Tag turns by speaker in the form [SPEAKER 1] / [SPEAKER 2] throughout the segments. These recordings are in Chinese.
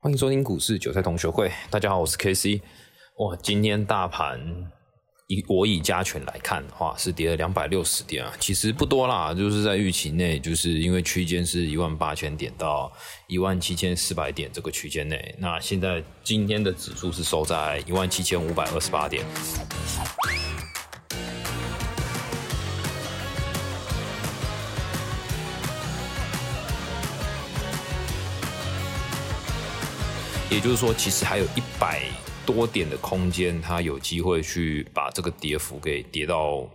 [SPEAKER 1] 欢迎收听股市韭菜同学会，大家好，我是 K C。哇，今天大盘以我以加权来看的话，是跌了两百六十点啊，其实不多啦，就是在预期内，就是因为区间是一万八千点到一万七千四百点这个区间内。那现在今天的指数是收在一万七千五百二十八点。也就是说，其实还有一百多点的空间，它有机会去把这个跌幅给跌到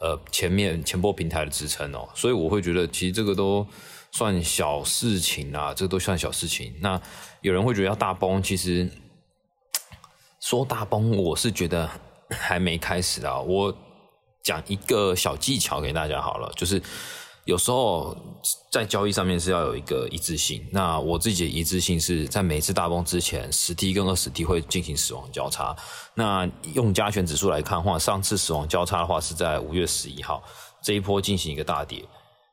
[SPEAKER 1] 呃前面前波平台的支撑哦。所以我会觉得，其实这个都算小事情啊，这都算小事情。那有人会觉得要大崩，其实说大崩，我是觉得还没开始啊。我讲一个小技巧给大家好了，就是。有时候在交易上面是要有一个一致性。那我自己的一致性是在每次大崩之前，十 T 跟二十 T 会进行死亡交叉。那用加权指数来看的话，上次死亡交叉的话是在五月十一号这一波进行一个大跌。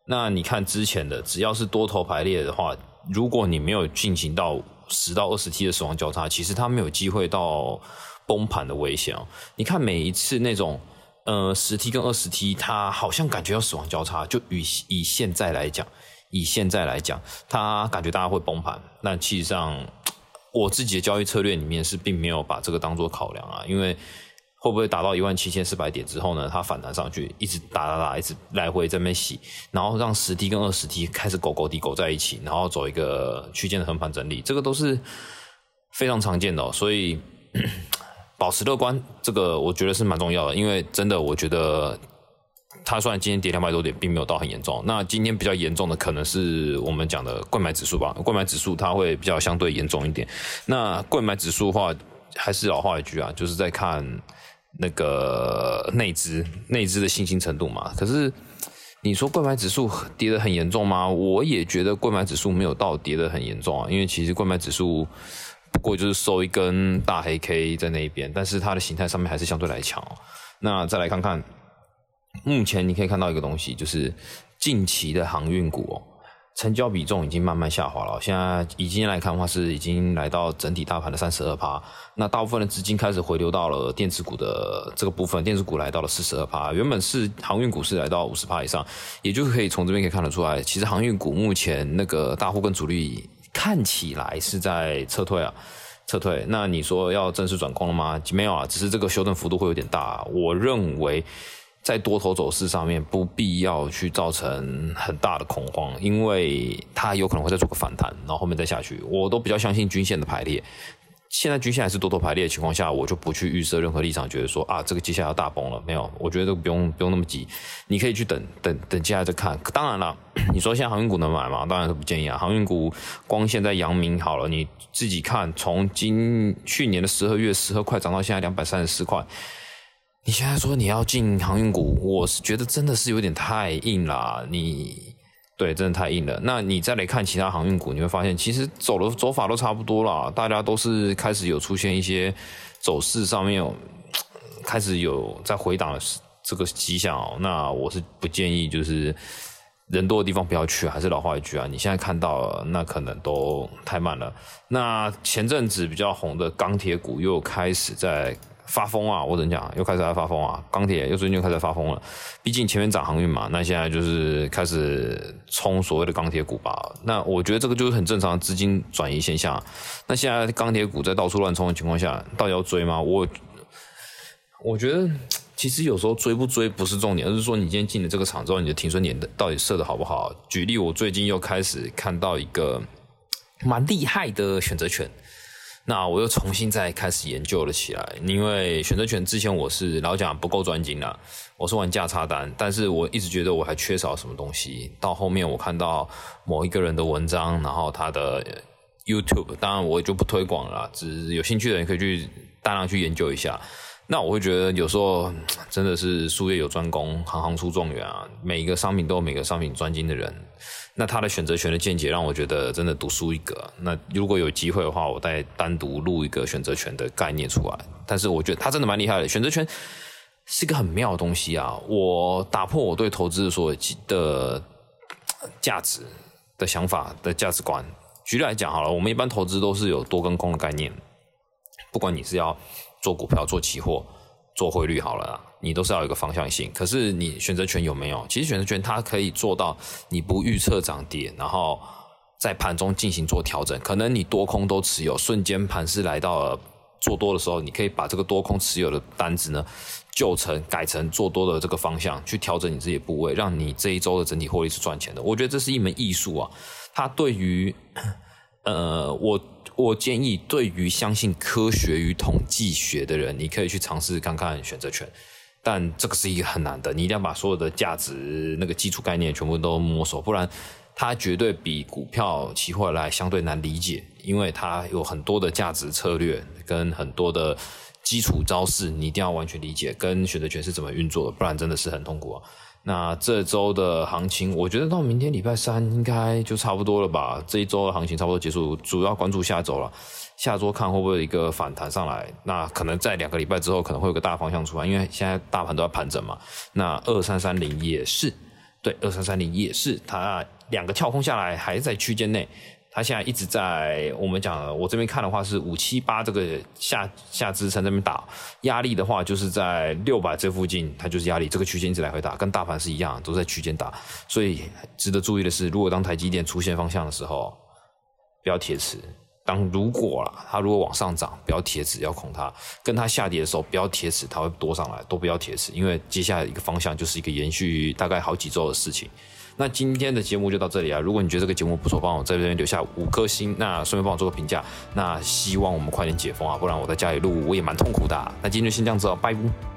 [SPEAKER 1] 那你看之前的，只要是多头排列的话，如果你没有进行到十到二十 T 的死亡交叉，其实它没有机会到崩盘的危险哦。你看每一次那种。呃，十 T 跟二十 T，它好像感觉要死亡交叉。就以以现在来讲，以现在来讲，它感觉大家会崩盘。那其实上，我自己的交易策略里面是并没有把这个当做考量啊。因为会不会达到一万七千四百点之后呢？它反弹上去，一直打打打，一直来回在那边洗，然后让十 T 跟二十 T 开始狗狗底狗在一起，然后走一个区间的横盘整理，这个都是非常常见的。所以。保持乐观，这个我觉得是蛮重要的，因为真的，我觉得它虽然今天跌两百多点，并没有到很严重。那今天比较严重的可能是我们讲的购买指数吧，购买指数它会比较相对严重一点。那购买指数的话，还是老话一句啊，就是在看那个内资内资的信心程度嘛。可是你说购买指数跌得很严重吗？我也觉得购买指数没有到跌得很严重啊，因为其实购买指数。不过就是收一根大黑 K 在那一边，但是它的形态上面还是相对来强。那再来看看，目前你可以看到一个东西，就是近期的航运股哦，成交比重已经慢慢下滑了。现在已经来看的话，是已经来到整体大盘的三十二趴。那大部分的资金开始回流到了电子股的这个部分，电子股来到了四十二趴。原本是航运股是来到五十趴以上，也就是可以从这边可以看得出来，其实航运股目前那个大户跟主力。看起来是在撤退啊，撤退。那你说要正式转空了吗？没有啊，只是这个修正幅度会有点大。我认为在多头走势上面，不必要去造成很大的恐慌，因为它有可能会再做个反弹，然后后面再下去。我都比较相信均线的排列。现在均线还是多头排列的情况下，我就不去预设任何立场，觉得说啊，这个接下来要大崩了，没有，我觉得都不用不用那么急，你可以去等等等接下来再看。当然了，你说现在航运股能买吗？当然是不建议啊。航运股光现在阳明好了，你自己看，从今去年的十二月十二块涨到现在两百三十四块，你现在说你要进航运股，我是觉得真的是有点太硬了，你。对，真的太硬了。那你再来看其他航运股，你会发现其实走的走法都差不多了，大家都是开始有出现一些走势上面有开始有在回档的这个迹象哦。那我是不建议就是人多的地方不要去，还是老话一句啊，你现在看到那可能都太慢了。那前阵子比较红的钢铁股又开始在。发疯啊！我怎讲？又开始在发疯啊！钢铁又最近又开始发疯了。毕竟前面涨航运嘛，那现在就是开始冲所谓的钢铁股吧。那我觉得这个就是很正常资金转移现象。那现在钢铁股在到处乱冲的情况下，到底要追吗？我我觉得 其实有时候追不追不是重点，而是说你今天进了这个场之后，你的停损点到底设的好不好？举例，我最近又开始看到一个蛮厉害的选择权。那我又重新再开始研究了起来，因为选择权之前我是老讲不够专精了，我是玩价差单，但是我一直觉得我还缺少什么东西。到后面我看到某一个人的文章，然后他的 YouTube，当然我就不推广了，只有兴趣的人可以去大量去研究一下。那我会觉得有时候 真的是术业有专攻，行行出状元啊！每一个商品都有每个商品专精的人，那他的选择权的见解让我觉得真的独树一格。那如果有机会的话，我再单独录一个选择权的概念出来。但是我觉得他真的蛮厉害的，选择权是一个很妙的东西啊！我打破我对投资的所的价值的想法的价值观。举例来讲好了，我们一般投资都是有多跟空的概念，不管你是要做股票、做期货、做汇率好了，你都是要有一个方向性。可是你选择权有没有？其实选择权它可以做到你不预测涨跌，然后在盘中进行做调整。可能你多空都持有，瞬间盘势来到了做多的时候，你可以把这个多空持有的单子呢，就成改成做多的这个方向，去调整你自己的部位，让你这一周的整体获利是赚钱的。我觉得这是一门艺术啊。它对于，呃，我我建议，对于相信科学与统计学的人，你可以去尝试看看选择权，但这个是一个很难的，你一定要把所有的价值那个基础概念全部都摸熟，不然它绝对比股票期货来相对难理解，因为它有很多的价值策略跟很多的基础招式，你一定要完全理解跟选择权是怎么运作的，不然真的是很痛苦啊。那这周的行情，我觉得到明天礼拜三应该就差不多了吧。这一周的行情差不多结束，主要关注下周了。下周看会不会一个反弹上来？那可能在两个礼拜之后，可能会有个大方向出来，因为现在大盘都在盘整嘛。那二三三零也是，对，二三三零也是，它两个跳空下来，还在区间内。它现在一直在我们讲，我这边看的话是五七八这个下下支撑这边打压力的话，就是在六百这附近，它就是压力，这个区间一直来回打，跟大盘是一样，都在区间打。所以值得注意的是，如果当台积电出现方向的时候，不要铁持；当如果啦，它如果往上涨，不要铁持，要恐它；跟它下跌的时候，不要铁持，它会多上来，都不要铁持，因为接下来一个方向就是一个延续大概好几周的事情。那今天的节目就到这里啊！如果你觉得这个节目不错，帮我在这边留下五颗星，那顺便帮我做个评价。那希望我们快点解封啊，不然我在家里录我也蛮痛苦的。那今天就先这样子哦，拜拜。